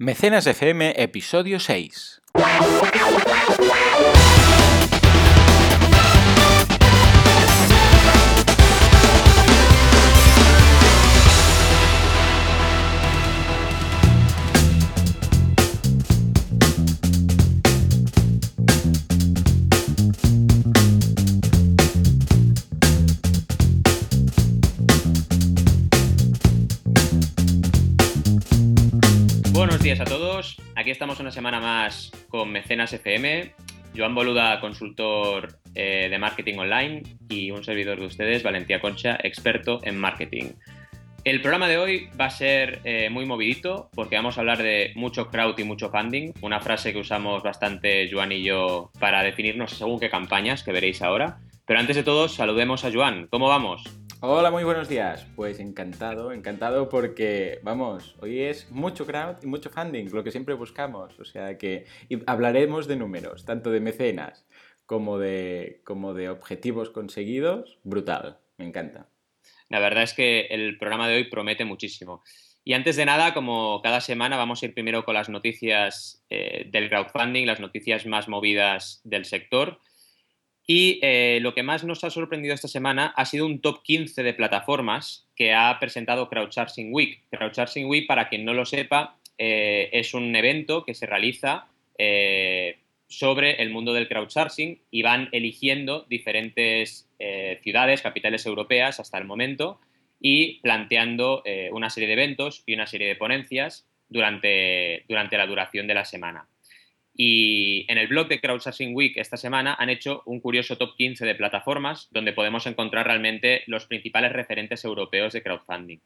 Mecenas FM, episodio 6. Aquí estamos una semana más con Mecenas FM. Joan Boluda, consultor eh, de marketing online, y un servidor de ustedes, Valentía Concha, experto en marketing. El programa de hoy va a ser eh, muy movidito porque vamos a hablar de mucho crowd y mucho funding, una frase que usamos bastante Joan y yo para definirnos según qué campañas que veréis ahora. Pero antes de todo, saludemos a Joan. ¿Cómo vamos? Hola, muy buenos días. Pues encantado, encantado porque, vamos, hoy es mucho crowd y mucho funding, lo que siempre buscamos. O sea que hablaremos de números, tanto de mecenas como de, como de objetivos conseguidos. Brutal, me encanta. La verdad es que el programa de hoy promete muchísimo. Y antes de nada, como cada semana, vamos a ir primero con las noticias eh, del crowdfunding, las noticias más movidas del sector. Y eh, lo que más nos ha sorprendido esta semana ha sido un top 15 de plataformas que ha presentado Crowdsourcing Week. Crowdsourcing Week, para quien no lo sepa, eh, es un evento que se realiza eh, sobre el mundo del crowdsourcing y van eligiendo diferentes ciudades, capitales europeas hasta el momento y planteando una serie de eventos y una serie de ponencias durante, durante la duración de la semana. Y en el blog de Crowdsourcing Week esta semana han hecho un curioso top 15 de plataformas donde podemos encontrar realmente los principales referentes europeos de crowdfunding.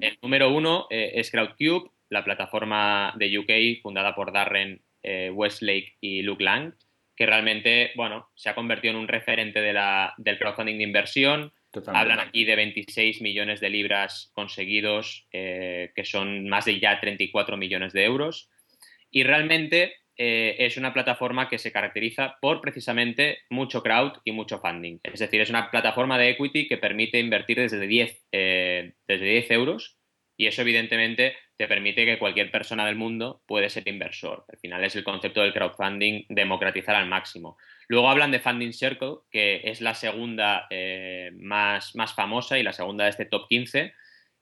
El número uno eh, es Crowdcube, la plataforma de UK fundada por Darren eh, Westlake y Luke Lang, que realmente bueno, se ha convertido en un referente de la- del crowdfunding de inversión. Totalmente. Hablan aquí de 26 millones de libras conseguidos, eh, que son más de ya 34 millones de euros. Y realmente eh, es una plataforma que se caracteriza por precisamente mucho crowd y mucho funding. Es decir, es una plataforma de equity que permite invertir desde 10, eh, desde 10 euros y eso evidentemente te permite que cualquier persona del mundo puede ser inversor. Al final es el concepto del crowdfunding democratizar al máximo. Luego hablan de Funding Circle, que es la segunda eh, más, más famosa y la segunda de este top 15,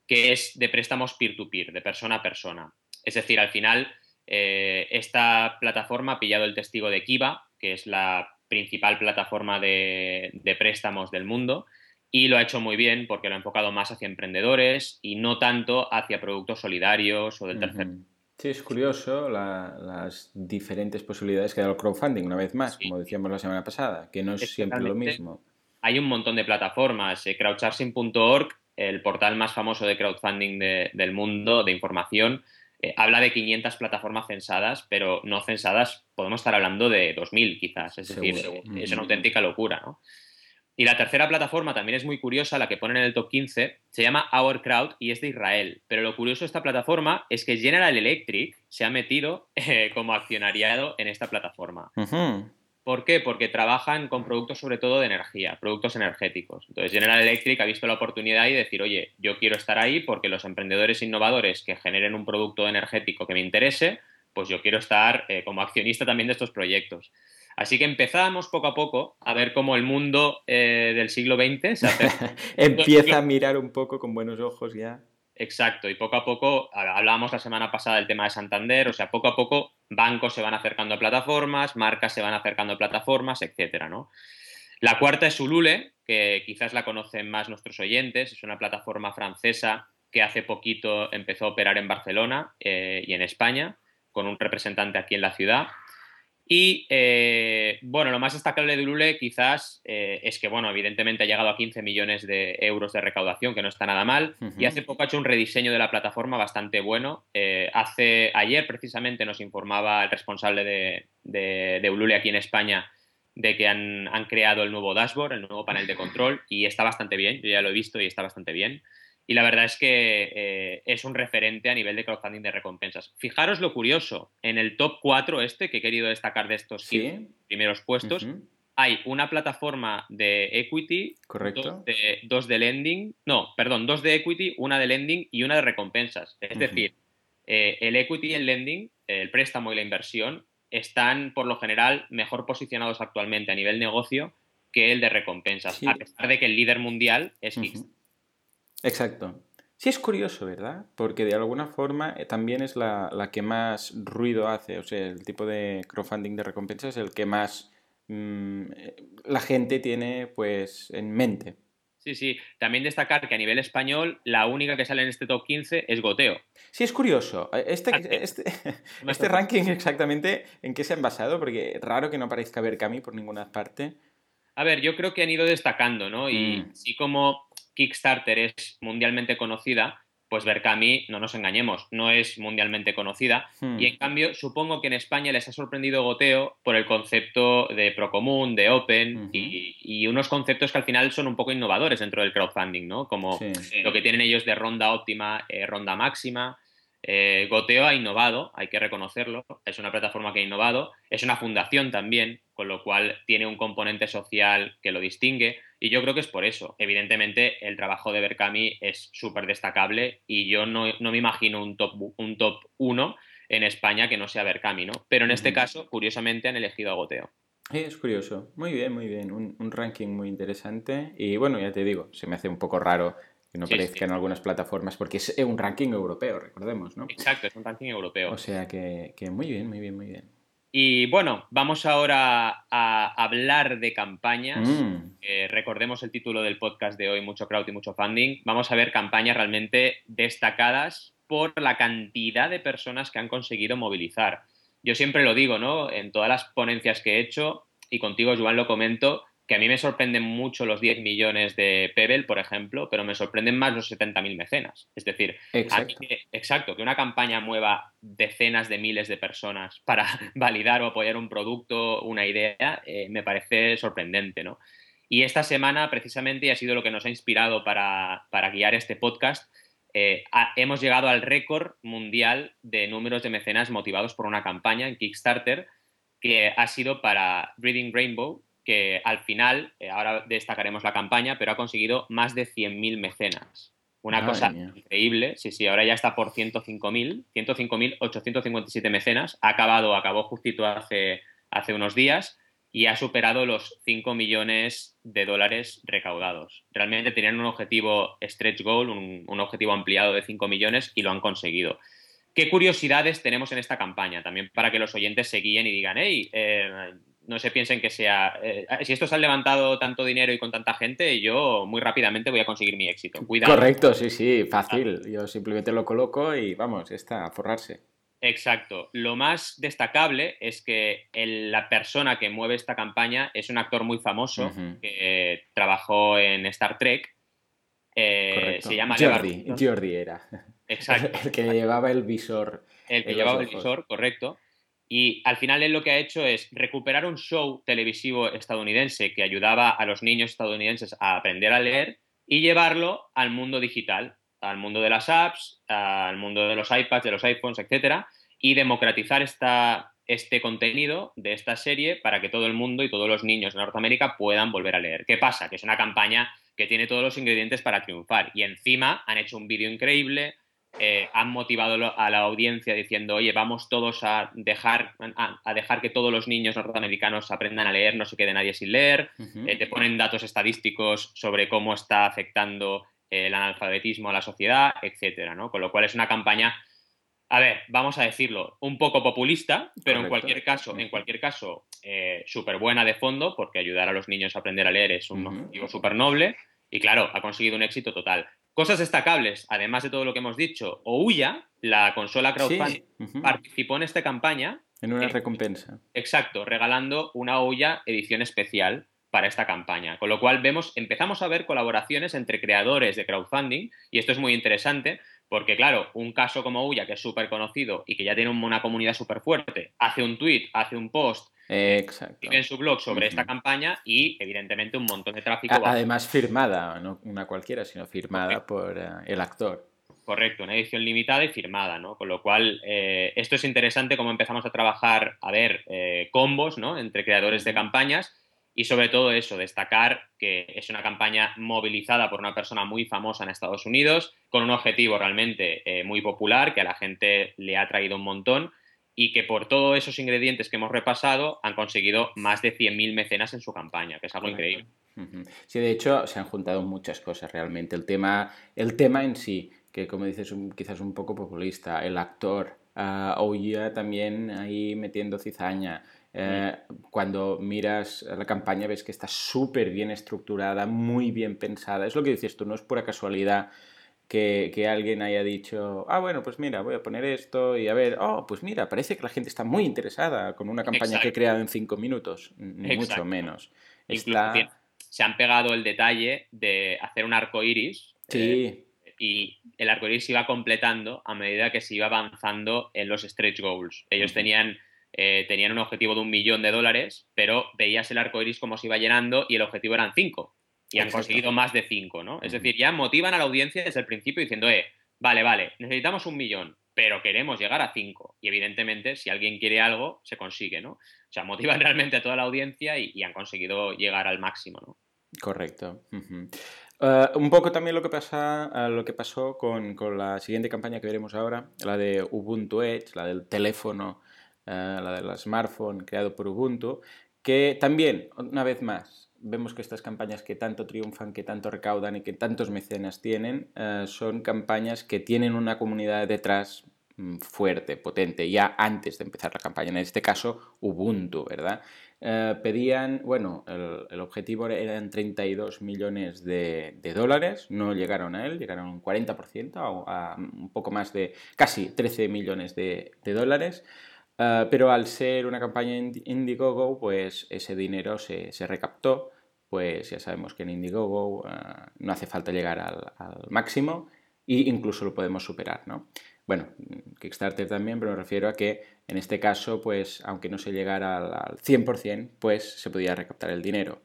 que es de préstamos peer-to-peer, de persona a persona. Es decir, al final eh, esta plataforma ha pillado el testigo de Kiva, que es la principal plataforma de, de préstamos del mundo, y lo ha hecho muy bien porque lo ha enfocado más hacia emprendedores y no tanto hacia productos solidarios o del tercer Ujú. Sí, es curioso la- las diferentes posibilidades que da el crowdfunding, una vez más, Sí. como decíamos la semana pasada, que no es siempre lo mismo. hay un montón de plataformas. Eh, crowdsourcing.org, el portal más famoso de crowdfunding de- del mundo, de información, eh, habla de 500 plataformas censadas, pero no censadas, podemos estar hablando de 2.000 quizás. Es decir, Seguro. eh, es una auténtica locura, ¿no? Y la tercera plataforma también es muy curiosa, la que ponen en el top 15, se llama Our Crowd y es de Israel. Pero lo curioso de esta plataforma es que General Electric se ha metido eh, como accionariado en esta plataforma. ¿Por qué? Porque trabajan con productos sobre todo de energía, productos energéticos. Entonces General Electric ha visto la oportunidad y decir, oye, yo quiero estar ahí porque los emprendedores innovadores que generen un producto energético que me interese, pues yo quiero estar eh, como accionista también de estos proyectos. Así que empezamos poco a poco a ver cómo el mundo eh, del siglo XX se hace Empieza a mirar un poco con buenos ojos ya. Exacto, y poco a poco, hablábamos la semana pasada del tema de Santander, o sea, poco a poco bancos se van acercando a plataformas, marcas se van acercando a plataformas, etcétera, ¿no? La cuarta es Ulule, que quizás la conocen más nuestros oyentes, es una plataforma francesa que hace poquito empezó a operar en Barcelona eh, y en España, con un representante aquí en la ciudad. Y eh, bueno, lo más destacable de Ulule quizás eh, es que, bueno, evidentemente ha llegado a 15 millones de euros de recaudación, que no está nada mal, y hace poco ha hecho un rediseño de la plataforma bastante bueno. Eh, hace, ayer precisamente nos informaba el responsable de, de, de Ulule aquí en España de que han, han creado el nuevo dashboard, el nuevo panel de control, y está bastante bien, yo ya lo he visto y está bastante bien. Y la verdad es que eh, es un referente a nivel de crowdfunding de recompensas. Fijaros lo curioso, en el top 4 este, que he querido destacar de estos Sí. 15 primeros puestos, hay una plataforma de equity, Correcto. dos de, dos de lending, no, perdón, dos de equity, una de lending y una de recompensas. Es decir, eh, el equity y el lending, el préstamo y la inversión, están por lo general mejor posicionados actualmente a nivel negocio que el de recompensas, a pesar de que el líder mundial es Kickstarter. Exacto. Sí es curioso, ¿verdad? Porque de alguna forma eh, también es la, que más ruido hace. O sea, el tipo de crowdfunding de recompensas es el que más mm, eh, la gente tiene pues en mente. Sí, sí. También destacar que a nivel español la única que sale en este top 15 es Goteo. Sí, es curioso. Eh, este, este, este ranking exactamente en qué se han basado, porque raro que no aparezca Berkami por ninguna parte. A ver, yo creo que han ido destacando, ¿no? Y mm. sí como Kickstarter es mundialmente conocida, pues Berkami, no nos engañemos, no es mundialmente conocida. Hmm. Y en cambio, supongo que en España les ha sorprendido Goteo por el concepto de Procomún, de Open y, unos conceptos que al final son un poco innovadores dentro del crowdfunding, ¿no? Como lo que tienen ellos de ronda óptima, eh, ronda máxima. Eh, Goteo ha innovado, hay que reconocerlo, es una plataforma que ha innovado, es una fundación también, con lo cual tiene un componente social que lo distingue y yo creo que es por eso. Evidentemente el trabajo de Berkami es súper destacable y yo no, me imagino un top, un top 1 en España que no sea Berkami, ¿no? Pero en este caso, curiosamente, han elegido a Goteo. es curioso. Muy bien, muy bien. Un, ranking muy interesante. Y bueno, ya te digo, se me hace un poco raro que no aparezca en algunas plataformas, porque es un ranking europeo, recordemos, ¿no? Exacto, es un ranking europeo. O sea que, muy bien, muy bien, muy bien. Y bueno, vamos ahora a hablar de campañas. Mm. recordemos el título del podcast de hoy, Mucho Crowd y Mucho Funding. Vamos a ver campañas realmente destacadas por la cantidad de personas que han conseguido movilizar. Yo siempre lo digo, ¿no? En todas las ponencias que he hecho, y contigo, Joan, lo comento, que a mí me sorprenden mucho los 10 millones de Pebble, por ejemplo, pero me sorprenden más los 70.000 mecenas. Es decir, exacto. Que, exacto, que una campaña mueva decenas de miles de personas para validar o apoyar un producto, una idea, eh, me parece sorprendente, ¿no? Y esta semana, precisamente, y ha sido lo que nos ha inspirado para, guiar este podcast, eh, hemos llegado al récord mundial de números de mecenas motivados por una campaña en Kickstarter que ha sido para Reading Rainbow, que al final, eh, ahora destacaremos la campaña, pero ha conseguido más de 100.000 mecenas. Una cosa increíble, sí, sí, ahora ya está por 105.000, 105.857 mecenas, ha acabado, acabó justito hace, hace unos días y ha superado los 5 millones de dólares recaudados. Realmente tenían un objetivo stretch goal, un, objetivo ampliado de 5 millones y lo han conseguido. ¿Qué curiosidades tenemos en esta campaña? También para que los oyentes se guíen y digan, hey, eh, no se piensen que sea. Eh, si estos han levantado tanto dinero y con tanta gente, yo muy rápidamente voy a conseguir mi éxito. Cuidado. Correcto, sí, sí, fácil. Yo simplemente lo coloco y vamos, está, a forrarse. Exacto. Lo más destacable es que la persona que mueve esta campaña es un actor muy famoso que trabajó en Star Trek. Eh, se llama Jordi, Jordi era. Exacto. El que llevaba el visor. El que llevaba el visor, correcto. Y al final él lo que ha hecho es recuperar un show televisivo estadounidense que ayudaba a los niños estadounidenses a aprender a leer y llevarlo al mundo digital, al mundo de las apps, al mundo de los iPads, de los iPhones, etcétera, y democratizar esta, este contenido de esta serie para que todo el mundo y todos los niños de Norteamérica puedan volver a leer. ¿Qué pasa? Que es una campaña que tiene todos los ingredientes para triunfar y encima han hecho un vídeo increíble, eh, han motivado a la audiencia diciendo, oye, vamos todos a dejar, a, dejar que todos los niños norteamericanos aprendan a leer, no se quede nadie sin leer, eh, te ponen datos estadísticos sobre cómo está afectando el analfabetismo a la sociedad, etcétera, ¿no? Con lo cual es una campaña, a ver, vamos a decirlo, un poco populista, pero en cualquier caso, en cualquier caso, eh, súper buena de fondo, porque ayudar a los niños a aprender a leer es un objetivo súper noble. Y claro, ha conseguido un éxito total. Cosas destacables, además de todo lo que hemos dicho, Ouya, la consola crowdfunding, participó en esta campaña. En una recompensa. Exacto, regalando una Ouya edición especial para esta campaña. Con lo cual vemos, empezamos a ver colaboraciones entre creadores de crowdfunding, y esto es muy interesante, porque claro, un caso como Ouya, que es súper conocido y que ya tiene una comunidad súper fuerte, hace un tweet, hace un post Exacto. en su blog sobre esta campaña y evidentemente un montón de tráfico. Además firmada, no una cualquiera, sino firmada por eh, el actor. Correcto, una edición limitada y firmada, ¿no? Con lo cual, eh, esto es interesante cómo empezamos a trabajar, a ver, eh, combos, ¿no? Entre creadores de campañas y sobre todo eso, destacar que que es una campaña movilizada por una persona muy famosa en Estados Unidos, con un objetivo realmente eh, muy popular, que a la gente le ha traído un montón y que por todos esos ingredientes que hemos repasado han conseguido más de 100.000 mecenas en su campaña, que es algo increíble. Sí, de hecho se han juntado muchas cosas realmente. El tema, el tema en sí, que como dices, un, quizás un poco populista, el actor, uh, también ahí metiendo cizaña. Eh, cuando miras la campaña ves que está súper bien estructurada, muy bien pensada. Es lo que dices tú, no es pura casualidad que, que, alguien haya dicho, ah, bueno, pues mira, voy a poner esto y a ver, oh, pues mira, parece que la gente está muy interesada con una campaña que he creado en cinco minutos, mucho menos. se han pegado el detalle de hacer un arco iris. Sí. Eh, y el arco iris se iba completando a medida que se iba avanzando en los stretch goals. Ellos tenían eh, tenían un objetivo de un millón de dólares, pero veías el arco iris como se iba llenando y el objetivo eran cinco. Y han conseguido más de cinco, ¿no? Es decir, ya motivan a la audiencia desde el principio diciendo, eh, vale, vale, necesitamos un millón, pero queremos llegar a cinco. Y evidentemente, si alguien quiere algo, se consigue, ¿no? O sea, motivan realmente a toda la audiencia y, han conseguido llegar al máximo, ¿no? Correcto. Eh, un poco también lo que, pasa, eh, lo que pasó con, con, la siguiente campaña que veremos ahora, la de Ubuntu Edge, la del teléfono eh, la del smartphone creado por Ubuntu, que también, una vez más, vemos que estas campañas que tanto triunfan, que tanto recaudan y que tantos mecenas tienen, eh, son campañas que tienen una comunidad detrás mm, fuerte, potente, ya antes de empezar la campaña. En este caso, Ubuntu, ¿verdad? Eh, pedían, bueno, el, objetivo eran 32 millones de, dólares, no llegaron a él, llegaron un 40%, a, un poco más de casi 13 millones de, dólares. Ah, pero al ser una campaña Indiegogo, pues ese dinero se, recaptó. Pues ya sabemos que en Indiegogo ah, no hace falta llegar al, máximo e incluso lo podemos superar, ¿no? Bueno, Kickstarter también, pero me refiero a que en este caso, pues aunque no se llegara al, 100%, pues se podía recaptar el dinero.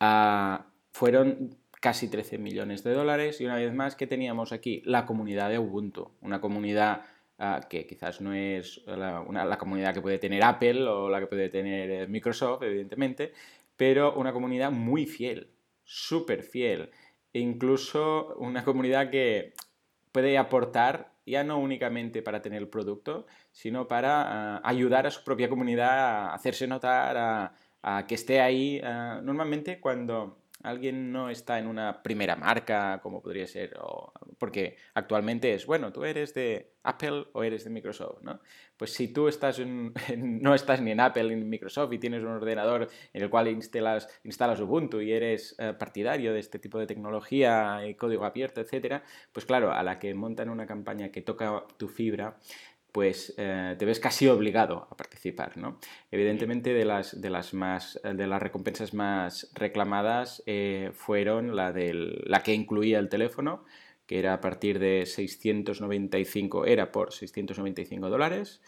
Ah, fueron casi 13 millones de dólares y una vez más que teníamos aquí la comunidad de Ubuntu, una comunidad que quizás no es la, comunidad que puede tener Apple o la que puede tener eh, Microsoft, evidentemente, pero una comunidad muy fiel, súper fiel, e incluso una comunidad que puede aportar ya no únicamente para tener el producto, sino para ah, ayudar a su propia comunidad a hacerse notar, a, que esté ahí. Ah, normalmente cuando alguien no está en una primera marca, como podría ser, porque actualmente es, bueno, tú eres de Apple o eres de Microsoft, ¿no? Pues si tú estás no estás ni en Apple ni en Microsoft y tienes un ordenador en el cual instalas, instalas Ubuntu y eres eh, partidario de este tipo de tecnología y código abierto, etcétera, pues claro, a la que montan una campaña que toca tu fibra, pues eh, te ves casi obligado a participar, ¿no? Evidentemente de las, de las, más, de las recompensas más reclamadas eh, fueron la, del, la que incluía el teléfono, que era a partir de 695, era por 695 dólares,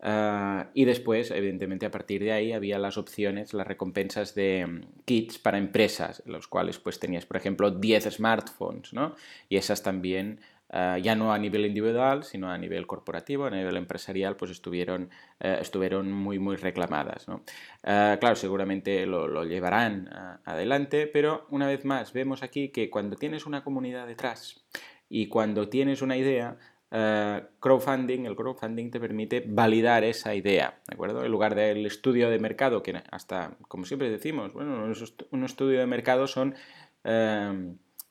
ah, y después, evidentemente, a partir de ahí había las opciones, las recompensas de mm, kits para empresas, en los cuales pues tenías, por ejemplo, 10 smartphones, ¿no? Y esas también eh, ya no a nivel individual, sino a nivel corporativo, a nivel empresarial, pues estuvieron, eh, estuvieron muy, muy reclamadas. Eh, claro, seguramente lo, llevarán adelante, pero una vez más, vemos aquí que cuando tienes una comunidad detrás y cuando tienes una idea, crowdfunding, el crowdfunding te permite validar esa idea, ¿de acuerdo? En lugar del estudio de mercado, que hasta, como siempre decimos, bueno, un estudio de mercado son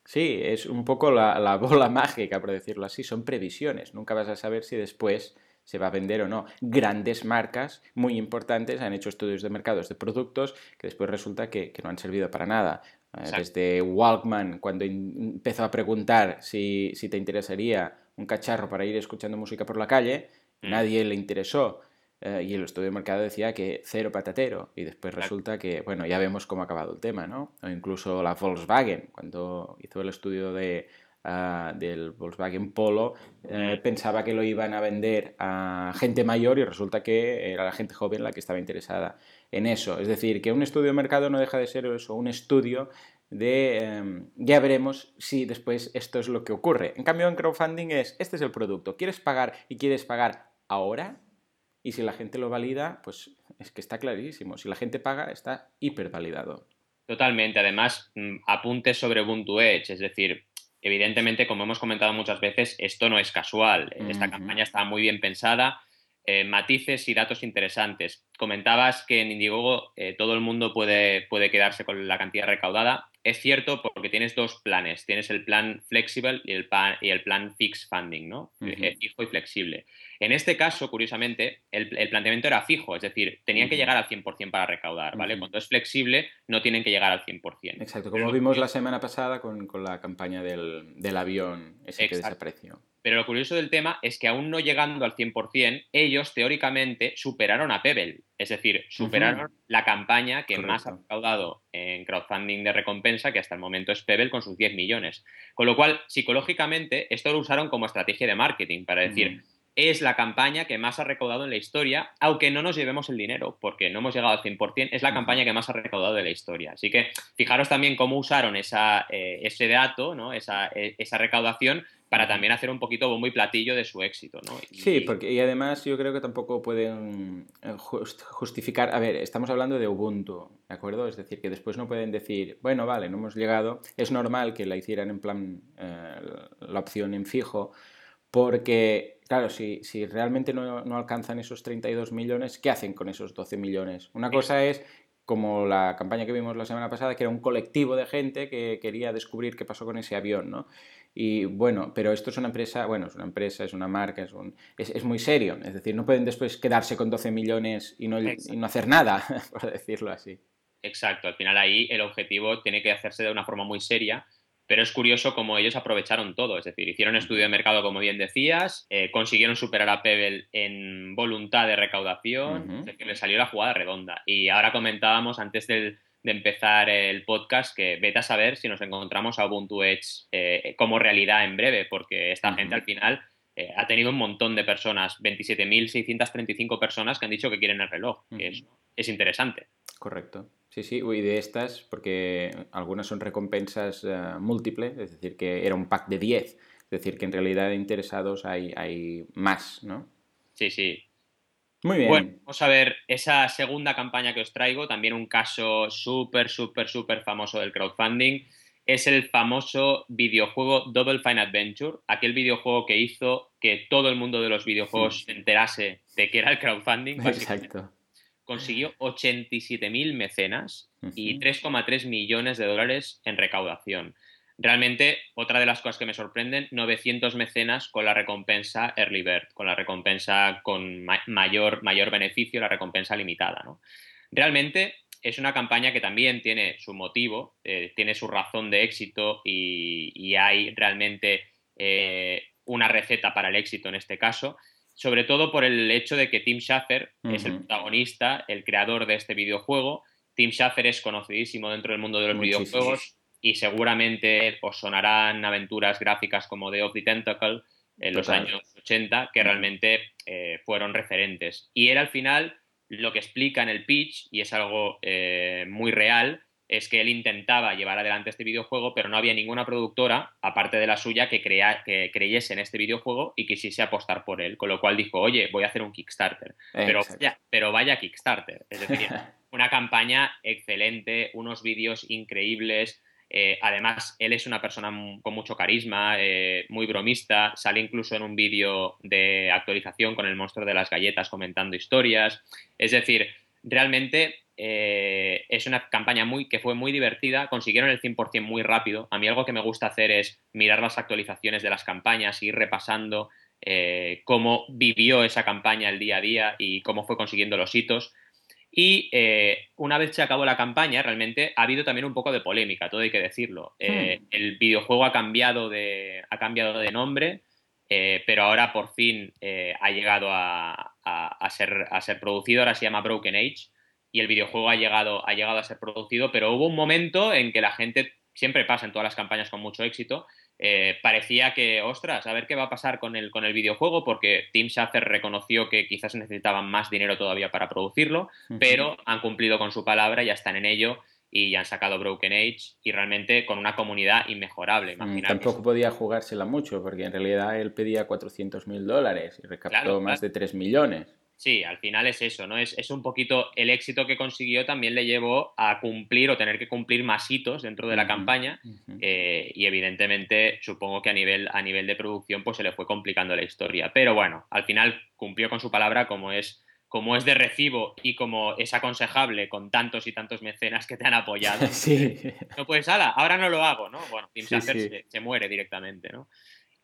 Sí, es un poco la, bola mágica, por decirlo así. Son previsiones. Nunca vas a saber si después se va a vender o no. Grandes marcas muy importantes han hecho estudios de mercados de productos que después resulta que, no han servido para nada. Eh, desde Walkman, cuando empezó a preguntar si, te interesaría un cacharro para ir escuchando música por la calle, mm. nadie le interesó. Eh, y el estudio de mercado decía que cero patatero. Y después resulta que, bueno, ya vemos cómo ha acabado el tema, ¿no? O incluso la Volkswagen, cuando hizo el estudio de, ah, del Volkswagen Polo, eh, pensaba que lo iban a vender a gente mayor y resulta que era la gente joven la que estaba interesada en eso. Es decir, que un estudio de mercado no deja de ser eso, un estudio de em, ya veremos si después esto es lo que ocurre. En cambio, en crowdfunding es, este es el producto, ¿quieres pagar y quieres pagar ahora? Y si la gente lo valida, pues es que está clarísimo. Si la gente paga, está hipervalidado. Totalmente. Además, mm, apuntes sobre Ubuntu Edge, es decir, evidentemente, como hemos comentado muchas veces, esto no es casual. Esta campaña está muy bien pensada, eh, matices y datos interesantes. Comentabas que en Indiegogo eh, todo el mundo puede, puede quedarse con la cantidad recaudada. Es cierto porque tienes dos planes. Tienes el plan flexible y el, plan, y el plan fixed funding, ¿no? Eh, fijo y flexible. En este caso, curiosamente, el, planteamiento era fijo, es decir, tenían que llegar al 100% para recaudar, ¿vale? Cuando es flexible, no tienen que llegar al 100%. Exacto, como vimos la semana pasada con, la campaña del, avión ese que desapareció. Pero lo curioso del tema es que aún no llegando al 100%, ellos teóricamente superaron a Pebble. Es decir, superaron la campaña que más ha recaudado en crowdfunding de recompensa, que hasta el momento es Pebble con sus 10 millones. Con lo cual, psicológicamente, esto lo usaron como estrategia de marketing para decir, es la campaña que más ha recaudado en la historia, aunque no nos llevemos el dinero, porque no hemos llegado al 100%, es la campaña que más ha recaudado de la historia. Así que fijaros también cómo usaron esa, eh, ese dato, ¿no? esa, e, esa recaudación para también hacer un poquito bombo y platillo de su éxito, ¿no? Sí, porque y además yo creo que tampoco pueden eh, justificar, a ver, estamos hablando de Ubuntu, ¿de acuerdo? Es decir, que después no pueden decir, bueno, vale, no hemos llegado, es normal que la hicieran en plan eh, la opción en fijo, porque, claro, si, si realmente no, no, alcanzan esos 32 millones, ¿qué hacen con esos 12 millones? Una cosa es como la campaña que vimos la semana pasada, que era un colectivo de gente que quería descubrir qué pasó con ese avión, ¿no? Y bueno, pero esto es una empresa, bueno, es una empresa, es una marca, es, un, es, muy serio. Es decir, no pueden después quedarse con 12 millones y no, y no hacer nada, por decirlo así. Exacto, al final ahí el objetivo tiene que hacerse de una forma muy seria, pero es curioso cómo ellos aprovecharon todo, es decir, hicieron estudio de mercado, como bien decías, eh, consiguieron superar a Pebble en voluntad de recaudación, es decir, le salió la jugada redonda. Y ahora comentábamos antes del, de empezar el podcast, que vete a saber si nos encontramos a Ubuntu Edge eh, como realidad en breve, porque esta gente al final eh, ha tenido un montón de personas, 27.635 personas que han dicho que quieren el reloj, es, interesante. Correcto. Sí, sí, y de estas, porque algunas son recompensas eh, múltiples, es decir, que era un pack de 10, es decir, que en realidad de interesados hay, hay más, ¿no? Sí, sí, muy bien. Bueno, vamos a ver esa segunda campaña que os traigo, también un caso súper, súper, súper famoso del crowdfunding. Es el famoso videojuego Double Fine Adventure, aquel videojuego que hizo que todo el mundo de los videojuegos se enterase de que era el crowdfunding. Exacto. Consiguió 87.000 mecenas y 3,3 millones de dólares en recaudación. Realmente, otra de las cosas que me sorprenden, 900 mecenas con la recompensa Early Bird, con la recompensa con mayor, mayor beneficio, la recompensa limitada. ¿no? Realmente es una campaña que también tiene su motivo, eh, tiene su razón de éxito y, hay realmente eh, una receta para el éxito en este caso, sobre todo por el hecho de que Tim Schafer es el protagonista, el creador de este videojuego. Tim Schafer es conocidísimo dentro del mundo de los videojuegos y seguramente os sonarán aventuras gráficas como The of the Tentacle en los años 80 que realmente eh, fueron referentes. Y él al final lo que explica en el pitch, y es algo eh, muy real, es que él intentaba llevar adelante este videojuego, pero no había ninguna productora, aparte de la suya, que, crea, que creyese en este videojuego y quisiese apostar por él. Con lo cual dijo, oye, voy a hacer un Kickstarter. Pero vaya, pero vaya Kickstarter. Es decir, una campaña excelente, unos vídeos increíbles, eh, además, él es una persona con mucho carisma, eh, muy bromista, sale incluso en un vídeo de actualización con el monstruo de las galletas comentando historias. Es decir, realmente eh, es una campaña muy, que fue muy divertida, consiguieron el 100% muy rápido. A mí algo que me gusta hacer es mirar las actualizaciones de las campañas, ir repasando cómo vivió esa campaña el día a día y cómo fue consiguiendo los hitos. Y eh, una vez se acabó la campaña, realmente ha habido también un poco de polémica, todo hay que decirlo. Eh, hmm. El videojuego ha cambiado de, ha cambiado de nombre, eh, pero ahora por fin ha llegado a, ser, a ser producido, ahora se llama Broken Age, y el videojuego ha llegado, ha llegado a ser producido, pero hubo un momento en que la gente, siempre pasa en todas las campañas con mucho éxito, eh, parecía que, ostras, a ver qué va a pasar con el, con el videojuego, porque Tim Schafer reconoció que quizás necesitaban más dinero todavía para producirlo, pero han cumplido con su palabra, ya están en ello y ya han sacado Broken Age y realmente con una comunidad inmejorable. Mm, tampoco podía jugársela mucho, porque en realidad él pedía 400 mil dólares y recaptó más de 3 millones. Sí, al final es eso, ¿no? Es, un poquito el éxito que consiguió también le llevó a cumplir o tener que cumplir más hitos dentro de la campaña eh, y evidentemente supongo que a nivel, a nivel de producción pues se le fue complicando la historia. Pero bueno, al final cumplió con su palabra como es como es de recibo y como es aconsejable con tantos y tantos mecenas que te han apoyado, sí. no puedes, ala, ahora no lo hago, ¿no? Bueno, Team Se, muere directamente, ¿no?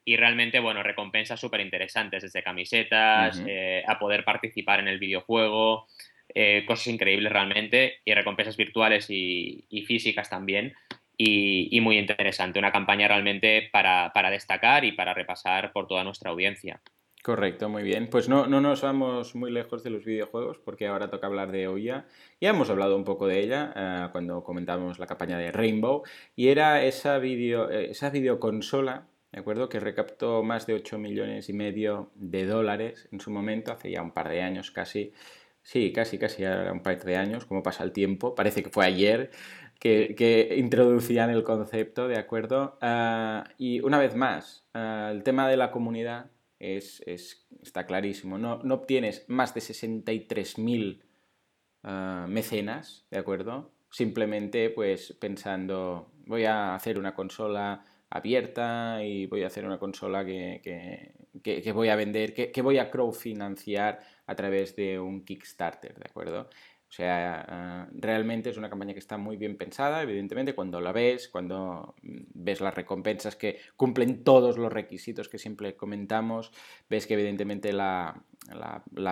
Y realmente, bueno, recompensas súper interesantes, desde camisetas, eh, a poder participar en el videojuego, eh, cosas increíbles realmente, y recompensas virtuales y, físicas también. Y, muy interesante, una campaña realmente para, para destacar y para repasar por toda nuestra audiencia. Correcto, muy bien. Pues no, no nos vamos muy lejos de los videojuegos porque ahora toca hablar de Ouya. Ya hemos hablado un poco de ella eh, cuando comentábamos la campaña de Rainbow y era esa, video, esa videoconsola, ¿de acuerdo? Que recaptó más de 8 millones y medio de dólares en su momento, hace ya un par de años casi. Sí, casi, casi un par de años, como pasa el tiempo. Parece que fue ayer que, introducían el concepto, ¿de acuerdo? Ah, y una vez más, ah, el tema de la comunidad es, está clarísimo. No, no, obtienes más de 63.000 ah, mecenas, ¿de acuerdo? Simplemente pues pensando, voy a hacer una consola abierta y voy a hacer una consola que, que, voy a vender, que, que voy a crowdfinanciar a través de un Kickstarter, ¿de acuerdo? O sea, ah, realmente es una campaña que está muy bien pensada, evidentemente, cuando la ves, cuando mm, ves las recompensas que cumplen todos los requisitos que siempre comentamos, ves que evidentemente la,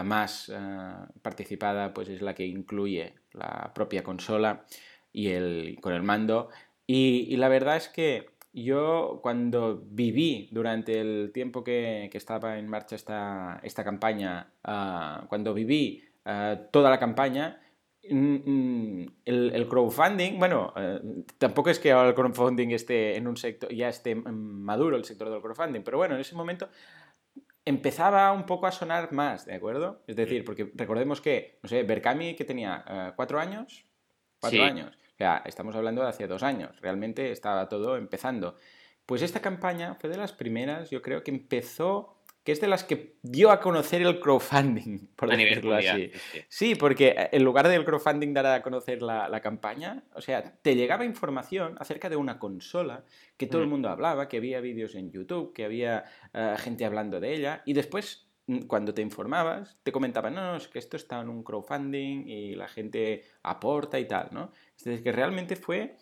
más ah, participada pues es la que incluye la propia consola y el, con el mando. Y, la verdad es que yo cuando viví durante el tiempo que, estaba en marcha esta, esta campaña, ah, cuando viví toda la campaña, Mm, mm, el, crowdfunding, bueno, eh, tampoco es que ahora el crowdfunding esté en un sector, ya esté mm, maduro el sector del crowdfunding, pero bueno, en ese momento empezaba un poco a sonar más, ¿de acuerdo? Es decir, porque recordemos que, no sé, Berkami que tenía eh, cuatro años, cuatro años, sea, estamos hablando de hace dos años, realmente estaba todo empezando. Pues esta campaña fue de las primeras, yo creo que empezó que es de las que dio a conocer el crowdfunding, por decirlo así. Sí, porque eh, en lugar del crowdfunding dar a conocer la, campaña, o sea, te llegaba información acerca de una consola que todo el mm. mundo hablaba, que había vídeos en YouTube, que había eh, gente hablando de ella, y después cuando te informabas, te comentaban, no, no, es que esto está en un crowdfunding y la gente aporta y tal, ¿no? Es decir, que realmente fue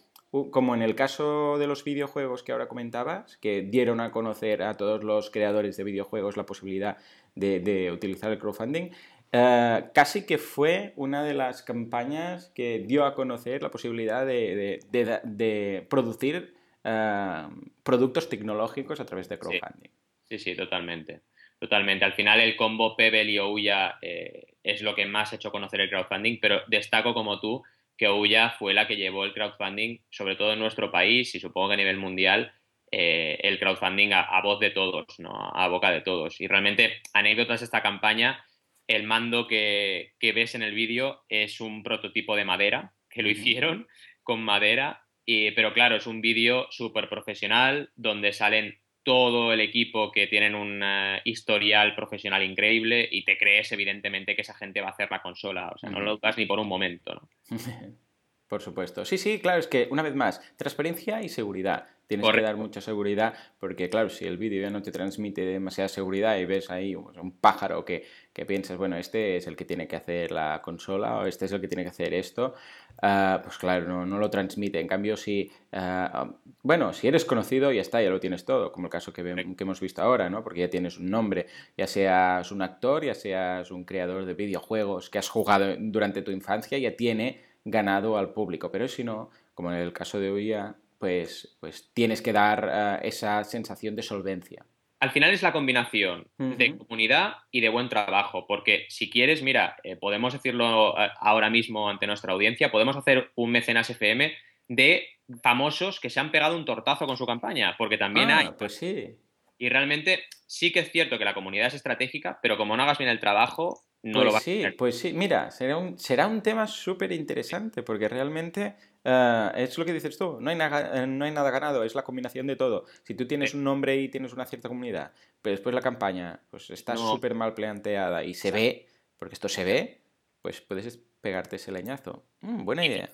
como en el caso de los videojuegos que ahora comentabas, que dieron a conocer a todos los creadores de videojuegos la posibilidad de, utilizar el crowdfunding, eh, casi que fue una de las campañas que dio a conocer la posibilidad de, producir eh, productos tecnológicos a través de crowdfunding. Sí, sí, totalmente. Totalmente. Al final el combo Pebble y Ouya eh, es lo que más ha hecho conocer el crowdfunding, pero destaco como tú que Ouya fue la que llevó el crowdfunding, sobre todo en nuestro país y supongo que a nivel mundial, eh, el crowdfunding a, voz de todos, ¿no? a boca de todos. Y realmente, anécdotas de esta campaña, el mando que, ves en el vídeo es un prototipo de madera, que lo hicieron con madera, pero claro, es un vídeo súper profesional donde salen todo el equipo que tienen un eh, historial profesional increíble y te crees evidentemente que esa gente va a hacer la consola, o sea, no lo dudas ni por un momento, ¿no? Por supuesto. Sí, sí, claro, es que una vez más, transparencia y seguridad. Tienes que dar mucha seguridad porque, claro, si el vídeo ya no te transmite demasiada seguridad y ves ahí un pájaro que, piensas, bueno, este es el que tiene que hacer la consola o este es el que tiene que hacer esto, ah, pues claro, no, lo transmite. En cambio, si, ah, bueno, si eres conocido, ya está, ya lo tienes todo, como el caso que, que hemos visto ahora, ¿no? Porque ya tienes un nombre, ya seas un actor, ya seas un creador de videojuegos que has jugado durante tu infancia, ya tiene ganado al público. Pero si no, como en el caso de Oia, pues, pues tienes que dar eh, esa sensación de solvencia. Al final es la combinación de comunidad y de buen trabajo, porque si quieres, mira, eh, podemos decirlo eh, ahora mismo ante nuestra audiencia, podemos hacer un mecenas FM de famosos que se han pegado un tortazo con su campaña, porque también ah, hay. Pues sí. Y realmente sí que es cierto que la comunidad es estratégica, pero como no hagas bien el trabajo, no pues lo vas sí, a hacer. Pues sí, mira, será un, será un tema súper interesante, porque realmente eh, es lo que dices tú, no hay, nada, eh, no hay nada ganado, es la combinación de todo. Si tú tienes un nombre y tienes una cierta comunidad, pero después la campaña pues está súper mal planteada y se ve, porque esto se ve, pues puedes pegarte ese leñazo. Mm, buena idea.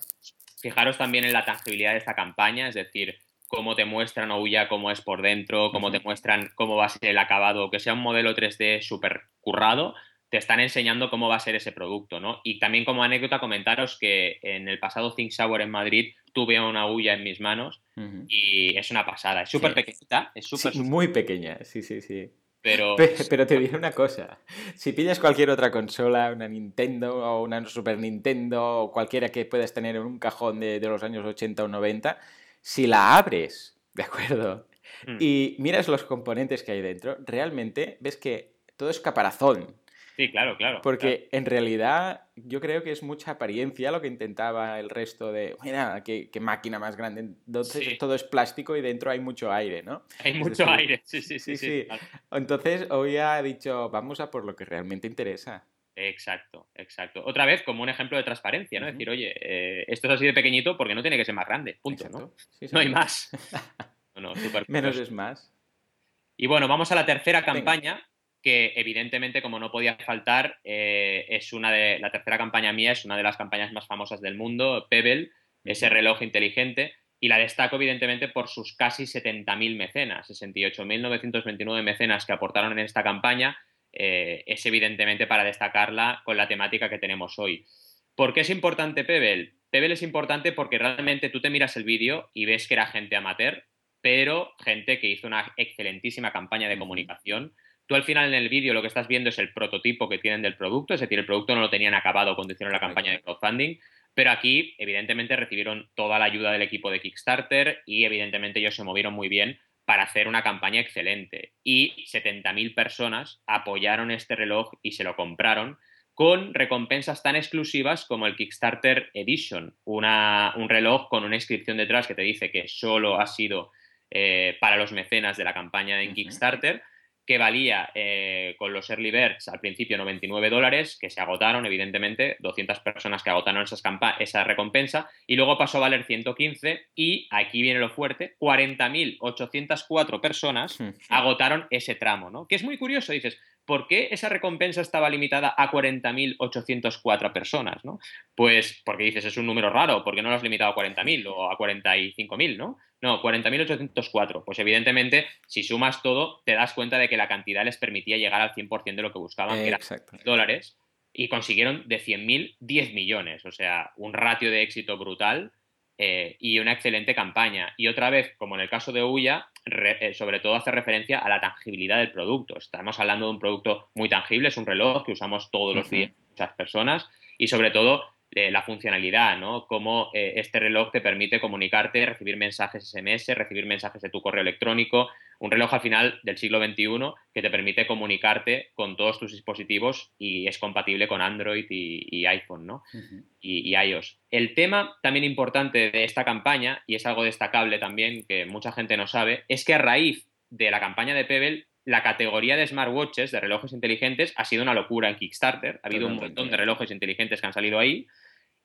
Fijaros también en la tangibilidad de esta campaña, es decir, cómo te muestran Ouya cómo es por dentro, cómo te muestran cómo va a ser el acabado, que sea un modelo 3D súper currado, te están enseñando cómo va a ser ese producto, ¿no? Y también como anécdota comentaros que en el pasado Think Shower en Madrid tuve una Ouya en mis manos y es una pasada, es súper pequeñita, es súper... muy pequeña, sí, sí, sí. Pero... Pero, te diré una cosa, si pillas cualquier otra consola, una Nintendo o una Super Nintendo o cualquiera que puedas tener en un cajón de, de los años 80 o 90, si la abres, ¿de acuerdo? Mm. Y miras los componentes que hay dentro, realmente ves que todo es caparazón. Sí, claro, claro. Porque en realidad yo creo que es mucha apariencia lo que intentaba el resto de. Mira, qué, máquina más grande. Entonces todo es plástico y dentro hay mucho aire, ¿no? Hay mucho aire, sí, sí, sí. sí, Entonces hoy ha dicho, vamos a por lo que realmente interesa. Exacto, exacto. Otra vez, como un ejemplo de transparencia, ¿no? Decir, oye, eh, esto es así de pequeñito porque no tiene que ser más grande, punto, ¿no? no hay más. Menos es más. Y bueno, vamos a la tercera campaña, que evidentemente, como no podía faltar, eh, es una de. La tercera campaña mía es una de las campañas más famosas del mundo, Pebble, ese reloj inteligente. Y la destaco, evidentemente, por sus casi 70.000 mecenas, 68.929 mecenas que aportaron en esta campaña eh, es evidentemente para destacarla con la temática que tenemos hoy. ¿Por qué es importante Pebble? Pebble es importante porque realmente tú te miras el vídeo y ves que era gente amateur, pero gente que hizo una excelentísima campaña de comunicación. Tú al final en el vídeo lo que estás viendo es el prototipo que tienen del producto, es decir, el producto no lo tenían acabado cuando hicieron la campaña de crowdfunding, pero aquí evidentemente recibieron toda la ayuda del equipo de Kickstarter y evidentemente ellos se movieron muy bien para hacer una campaña excelente. Y 70.000 personas apoyaron este reloj y se lo compraron con recompensas tan exclusivas como el Kickstarter Edition, una, un reloj con una inscripción detrás que te dice que solo ha sido eh, para los mecenas de la campaña en Kickstarter que valía eh, con los early birds al principio 99 dólares, que se agotaron, evidentemente, 200 personas que agotaron esas esa recompensa, y luego pasó a valer 115, y aquí viene lo fuerte, 40.804 personas hmm. agotaron ese tramo, ¿no? Que es muy curioso, dices, ¿por qué esa recompensa estaba limitada a 40.804 personas? ¿no? Pues porque dices, es un número raro, ¿por qué no lo has limitado a 40.000 o a 45.000? ¿no? No, 40.804. Pues evidentemente, si sumas todo, te das cuenta de que la cantidad les permitía llegar al 100% de lo que buscaban, que eran dólares, y consiguieron de 100.000 10 millones. O sea, un ratio de éxito brutal eh, y una excelente campaña. Y otra vez, como en el caso de Uya, eh, sobre todo hace referencia a la tangibilidad del producto. Estamos hablando de un producto muy tangible, es un reloj que usamos todos los días muchas personas y sobre todo eh, la funcionalidad, ¿no? Cómo este reloj te permite comunicarte, recibir mensajes SMS, recibir mensajes de tu correo electrónico, un reloj al final del siglo XXI que te permite comunicarte con todos tus dispositivos y es compatible con Android y, iPhone ¿no? y, iOS. El tema también importante de esta campaña, y es algo destacable también que mucha gente no sabe, es que a raíz de la campaña de Pebble, la categoría de smartwatches, de relojes inteligentes, ha sido una locura en Kickstarter. Ha habido un montón de relojes inteligentes que han salido ahí.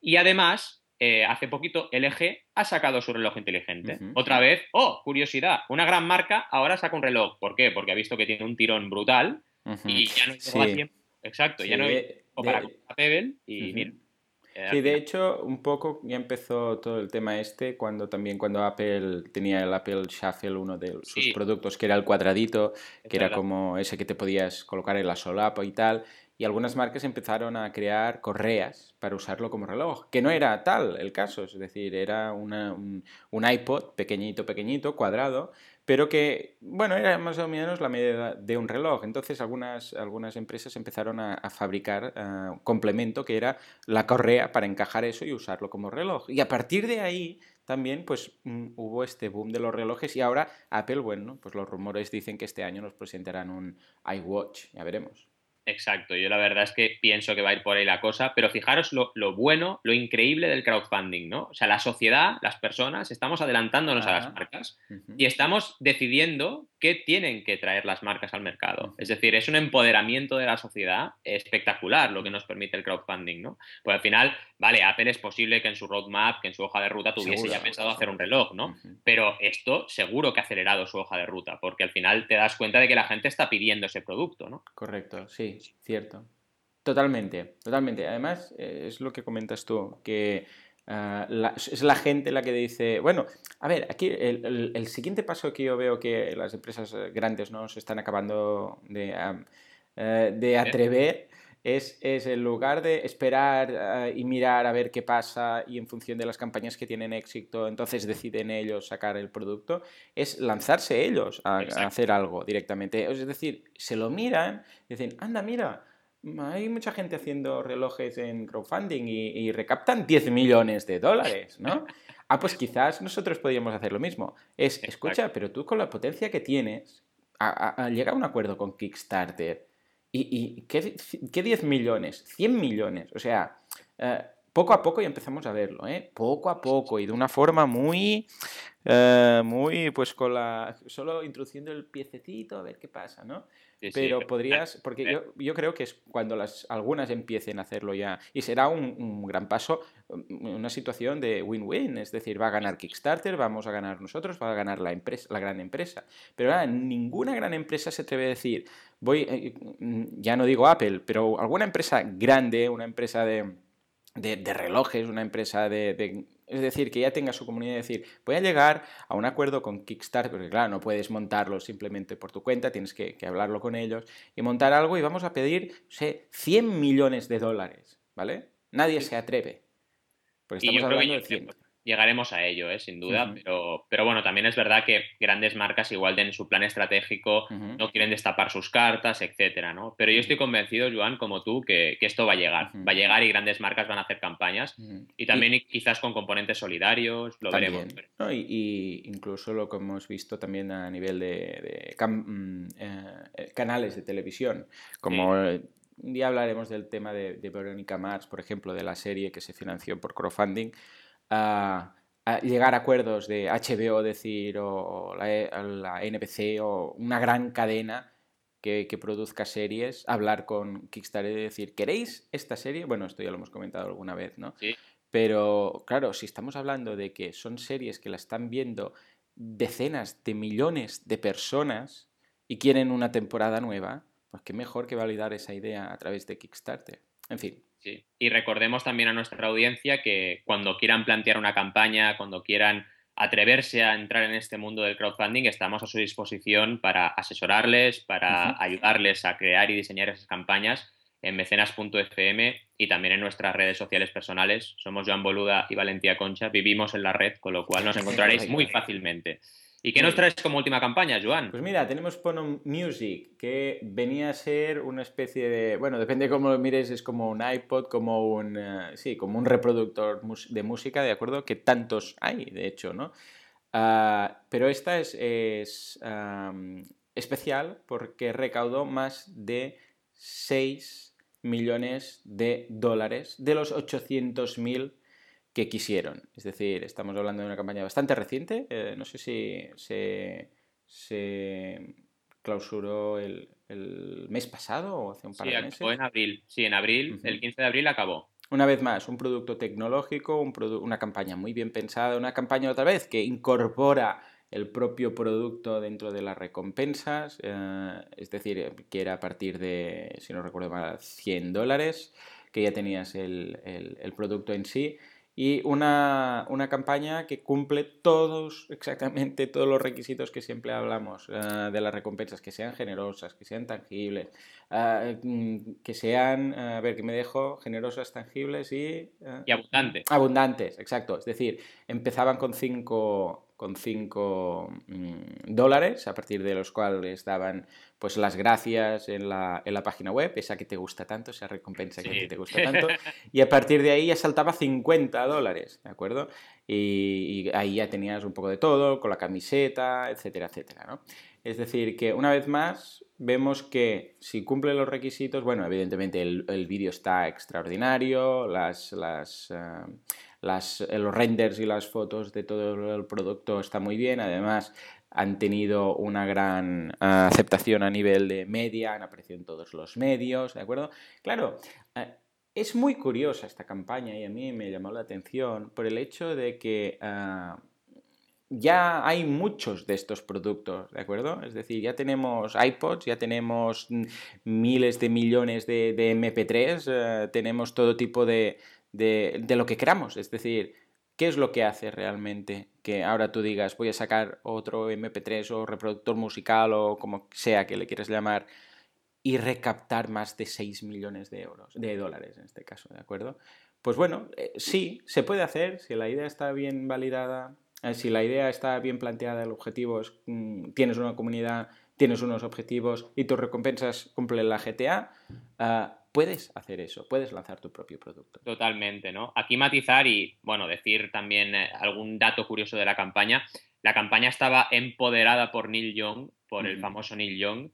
Y además, eh, hace poquito LG ha sacado su reloj inteligente. Otra vez, oh, curiosidad, una gran marca ahora saca un reloj. ¿Por qué? Porque ha visto que tiene un tirón brutal y ya no hay tiempo. Exacto, ya no para Pebble y mira. Eh, sí, de hecho, un poco ya empezó todo el tema este cuando también cuando Apple tenía el Apple Shuffle, uno de sus productos, que era el cuadradito, que era como ese que te podías colocar en la solapa y tal y algunas marcas empezaron a crear correas para usarlo como reloj, que no era tal el caso, es decir, era un, iPod pequeñito, pequeñito, cuadrado, pero que, bueno, era más o menos la medida de un reloj. Entonces algunas, algunas empresas empezaron a, fabricar uh, complemento que era la correa para encajar eso y usarlo como reloj. Y a partir de ahí también pues mm, hubo este boom de los relojes y ahora Apple, bueno, pues los rumores dicen que este año nos presentarán un iWatch, ya veremos. Exacto, yo la verdad es que pienso que va a ir por ahí la cosa, pero fijaros lo, bueno, lo increíble del crowdfunding, ¿no? O sea, la sociedad, las personas, estamos adelantándonos a las marcas y estamos decidiendo qué tienen que traer las marcas al mercado. Es decir, es un empoderamiento de la sociedad espectacular lo que nos permite el crowdfunding, ¿no? Pues al final, vale, Apple es posible que en su roadmap, que en su hoja de ruta tuviese ya pensado hacer un reloj, ¿no? Pero esto seguro que ha acelerado su hoja de ruta, porque al final te das cuenta de que la gente está pidiendo ese producto, ¿no? Correcto, sí, cierto. Totalmente, totalmente. Además, eh, es lo que comentas tú, que ah, es la gente la que dice, bueno, a ver, aquí el, siguiente paso que yo veo que las empresas grandes no se están acabando de, eh, de atrever es, es en lugar de esperar eh, y mirar a ver qué pasa y en función de las campañas que tienen éxito, entonces deciden ellos sacar el producto, es lanzarse ellos a, hacer algo directamente. Es decir, se lo miran dicen, anda, mira, hay mucha gente haciendo relojes en crowdfunding y, recaptan 10 millones de dólares, ¿no? Ah, pues quizás nosotros podríamos hacer lo mismo. Es, escucha, pero tú con la potencia que tienes, llega a un acuerdo con Kickstarter ¿Y, qué, qué, 10 millones? 100 millones. O sea, eh, poco a poco ya empezamos a verlo, ¿eh? Poco a poco y de una forma muy, eh, muy, pues con la, solo introduciendo el piececito a ver qué pasa, ¿no? pero podrías, porque yo, yo, creo que es cuando las, algunas empiecen a hacerlo ya, y será un, gran paso, mm, una situación de win-win, es decir, va a ganar Kickstarter, vamos a ganar nosotros, va a ganar la, empresa, la gran empresa. Pero ahora, ninguna gran empresa se atreve a decir, voy, eh, mm, ya no digo Apple, pero alguna empresa grande, una empresa de de, relojes, una empresa de, Es decir, que ya tenga su comunidad y decir, voy a llegar a un acuerdo con Kickstarter, porque claro, no puedes montarlo simplemente por tu cuenta, tienes que, hablarlo con ellos y montar algo y vamos a pedir, sé, 100 millones de dólares, ¿vale? Nadie se atreve. Porque estamos hablando de 100 llegaremos a ello, ¿eh? sin duda, pero, pero bueno, también es verdad que grandes marcas igual en su plan estratégico no quieren destapar sus cartas, etcétera, ¿no? Pero yo estoy convencido, Joan, como tú, que, esto va a llegar, va a llegar y grandes marcas van a hacer campañas y también quizás con componentes solidarios, lo veremos. y, incluso lo que hemos visto también a nivel de, mm, eh, eh, canales de televisión, como... Un día hablaremos del tema de, de Verónica Mars, por ejemplo, de la serie que se financió por crowdfunding, a, llegar a acuerdos de HBO, decir, o la, e, la NBC o una gran cadena que, produzca series, hablar con Kickstarter y decir, ¿queréis esta serie? Bueno, esto ya lo hemos comentado alguna vez, ¿no? Sí. Pero claro, si estamos hablando de que son series que la están viendo decenas de millones de personas y quieren una temporada nueva, pues qué mejor que validar esa idea a través de Kickstarter. En fin. Sí. Y recordemos también a nuestra audiencia que cuando quieran plantear una campaña, cuando quieran atreverse a entrar en este mundo del crowdfunding, estamos a su disposición para asesorarles, para ayudarles a crear y diseñar esas campañas en mecenas.fm y también en nuestras redes sociales personales. Somos Joan Boluda y Valentía Concha, vivimos en la red, con lo cual nos encontraréis muy fácilmente. ¿Y qué nos traes como última campaña, Joan? Pues mira, tenemos Pono Music, que venía a ser una especie de, bueno, depende de cómo lo mires, es como un iPod, como un, eh, sí, como un reproductor de música, ¿de acuerdo? Que tantos hay, de hecho, ¿no? Ah, pero esta es, especial porque recaudó más de 6 millones de dólares de los 800.000 que quisieron. Es decir, estamos hablando de una campaña bastante reciente. Eh, no sé si se, clausuró el, mes pasado o hace un par de meses. en abril. Sí, en abril, el 15 de abril acabó. Una vez más, un producto tecnológico, una campaña muy bien pensada, una campaña otra vez que incorpora el propio producto dentro de las recompensas, eh, es decir, que era a partir de, si no recuerdo mal, 100 dólares, que ya tenías el, el producto en sí y una, campaña que cumple todos, exactamente todos los requisitos que siempre hablamos eh, de las recompensas, que sean generosas, que sean tangibles, eh, mm, que sean, a ver, que me dejo, generosas, tangibles y... y abundantes. Abundantes, exacto. Es decir, empezaban con cinco, con 5 mm, dólares, a partir de los cuales daban pues las gracias en la, en la, página web, esa que te gusta tanto, esa recompensa que te gusta tanto, y a partir de ahí ya saltaba 50 dólares, ¿de acuerdo? Y, ahí ya tenías un poco de todo, con la camiseta, etcétera, etcétera, ¿no? Es decir, que una vez más vemos que si cumple los requisitos, bueno, evidentemente el, el vídeo está extraordinario, las... las eh, las, eh, los renders y las fotos de todo el producto está muy bien. Además, han tenido una gran eh, aceptación a nivel de media, han aparecido en todos los medios, ¿de acuerdo? Claro, eh, es muy curiosa esta campaña y a mí me llamó la atención por el hecho de que ya hay muchos de estos productos, ¿de acuerdo? Es decir, ya tenemos iPods, ya tenemos miles de millones de, MP3, eh, tenemos todo tipo de, de, lo que queramos. Es decir, ¿qué es lo que hace realmente que ahora tú digas voy a sacar otro MP3 o reproductor musical o como sea que le quieras llamar y recaptar más de 6 millones de euros, de dólares en este caso, ¿de acuerdo? Pues bueno, eh, sí, se puede hacer, si la idea está bien validada, eh, si la idea está bien planteada, el objetivo es, mm, tienes una comunidad, tienes unos objetivos y tus recompensas cumplen la GTA, ah, puedes hacer eso, puedes lanzar tu propio producto. Totalmente, ¿no? Aquí matizar y, bueno, decir también eh, algún dato curioso de la campaña. La campaña estaba empoderada por Neil Young, por el famoso Neil Young,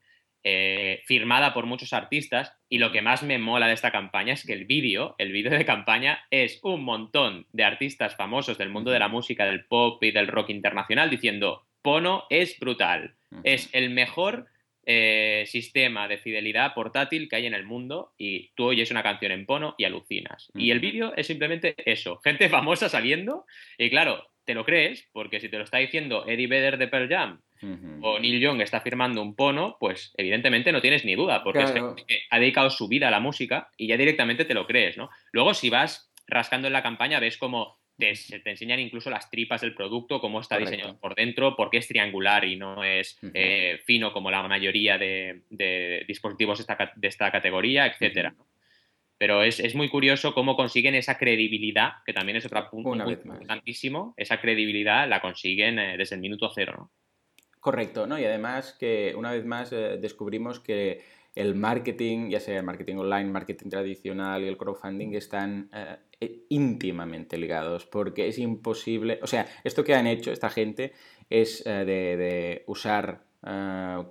eh, firmada por muchos artistas y lo que más me mola de esta campaña es que el vídeo, el vídeo de campaña es un montón de artistas famosos del mundo de la música, del pop y del rock internacional diciendo, Pono es brutal, es el mejor eh, sistema de fidelidad portátil que hay en el mundo y tú oyes una canción en Pono y alucinas. Y el vídeo es simplemente eso, gente famosa saliendo y claro, te lo crees porque si te lo está diciendo Eddie Vedder de Pearl Jam o Neil Young está firmando un pono, pues evidentemente no tienes ni duda, porque ha dedicado su vida a la música y ya directamente te lo crees, ¿no? Luego, si vas rascando en la campaña, ves como te, te enseñan incluso las tripas del producto, cómo está diseñado por dentro, por qué es triangular y no es eh, fino como la mayoría de, dispositivos de esta, categoría, etcétera. Pero es, muy curioso cómo consiguen esa credibilidad, que también es otro punto importantísimo. Esa credibilidad la consiguen eh, desde el minuto cero, ¿no? Correcto, ¿no? Y además que una vez más eh, descubrimos que el marketing, ya sea el marketing online, marketing tradicional y el crowdfunding, están eh, e, íntimamente ligados, porque es imposible, o sea, esto que han hecho esta gente es eh, de, usar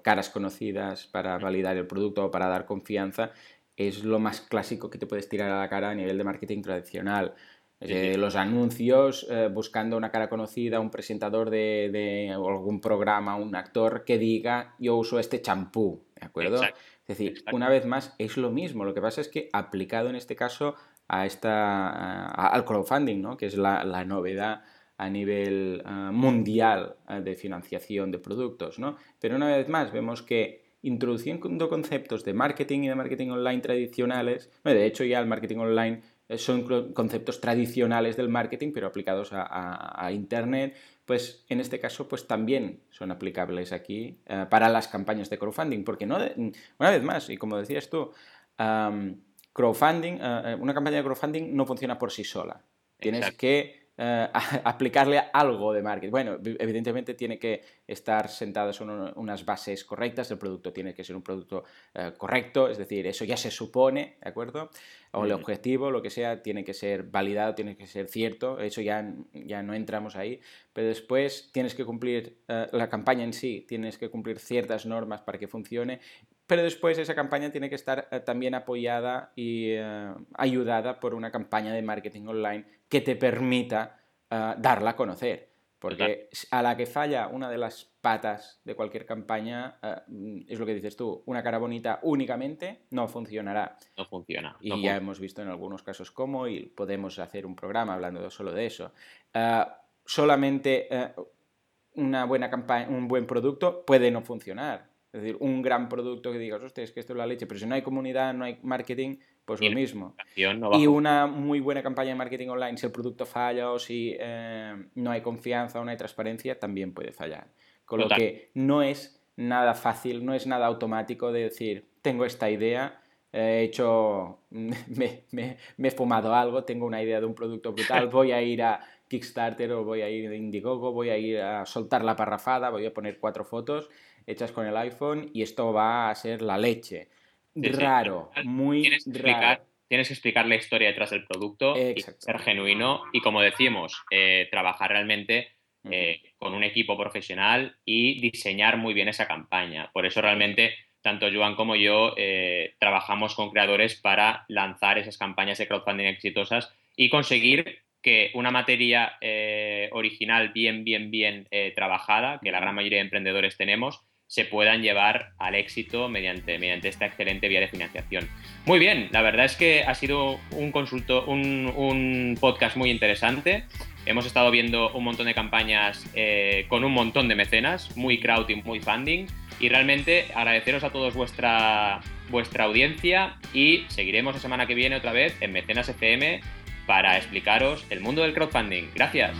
caras conocidas para validar el producto o para dar confianza, es lo más clásico que te puedes tirar a la cara a nivel de marketing tradicional. Eh, los anuncios, eh, buscando una cara conocida, un presentador de, algún programa, un actor que diga yo uso este champú, ¿de acuerdo? Es decir, una vez más es lo mismo, lo que pasa es que aplicado en este caso a esta, al crowdfunding, ¿no? que es la, novedad a nivel eh, mundial de financiación de productos, ¿no? Pero una vez más vemos que introduciendo conceptos de marketing y de marketing online tradicionales, de hecho ya el marketing online eh, son conceptos tradicionales del marketing, pero aplicados a, Internet, pues en este caso pues también son aplicables aquí eh, para las campañas de crowdfunding, porque no, una vez más, y como decías tú, crowdfunding, eh, una campaña de crowdfunding no funciona por sí sola. Tienes que eh, aplicarle algo de marketing. Bueno, evidentemente tiene que estar sentado en unas bases correctas, el producto tiene que ser un producto eh, correcto, es decir, eso ya se supone, ¿de acuerdo? O el objetivo, lo que sea, tiene que ser validado, tiene que ser cierto, eso ya, ya no entramos ahí, pero después tienes que cumplir eh, la campaña en sí, tienes que cumplir ciertas normas para que funcione pero después esa campaña tiene que estar eh, también apoyada y eh, ayudada por una campaña de marketing online que te permita eh, darla a conocer. Porque a la que falla una de las patas de cualquier campaña, mm, es lo que dices tú, una cara bonita únicamente no funcionará. No funciona. Y ya hemos visto en algunos casos cómo, y podemos hacer un programa hablando solo de eso. solamente una buena campaña, un buen producto puede no funcionar es decir, un gran producto que digas, hostia, es que esto es la leche, pero si no hay comunidad, no hay marketing, pues lo mismo. y una muy buena campaña de marketing online, si el producto falla o si eh, no hay confianza o no hay transparencia, también puede fallar. Con lo que no es nada fácil, no es nada automático de decir, tengo esta idea, he hecho, me, he fumado algo, tengo una idea de un producto brutal, voy a ir a Kickstarter o voy a ir a Indiegogo, voy a ir a soltar la parrafada, voy a poner cuatro fotos hechas con el iPhone y esto va a ser la leche. Raro, muy tienes que raro. Tienes que explicar la historia detrás del producto, y ser genuino y, como decimos, eh, trabajar realmente eh, con un equipo profesional y diseñar muy bien esa campaña. Por eso realmente tanto Joan como yo eh, trabajamos con creadores para lanzar esas campañas de crowdfunding exitosas y conseguir que una materia original bien, bien, bien trabajada, que la gran mayoría de emprendedores tenemos, se puedan llevar al éxito mediante, mediante esta excelente vía de financiación. Muy bien, la verdad es que ha sido un, consulto, un, podcast muy interesante. Hemos estado viendo un montón de campañas eh, con un montón de mecenas, muy crowd y muy funding. Y realmente agradeceros a todos vuestra, vuestra audiencia y seguiremos la semana que viene otra vez en Mecenas FM para explicaros el mundo del crowdfunding. Gracias.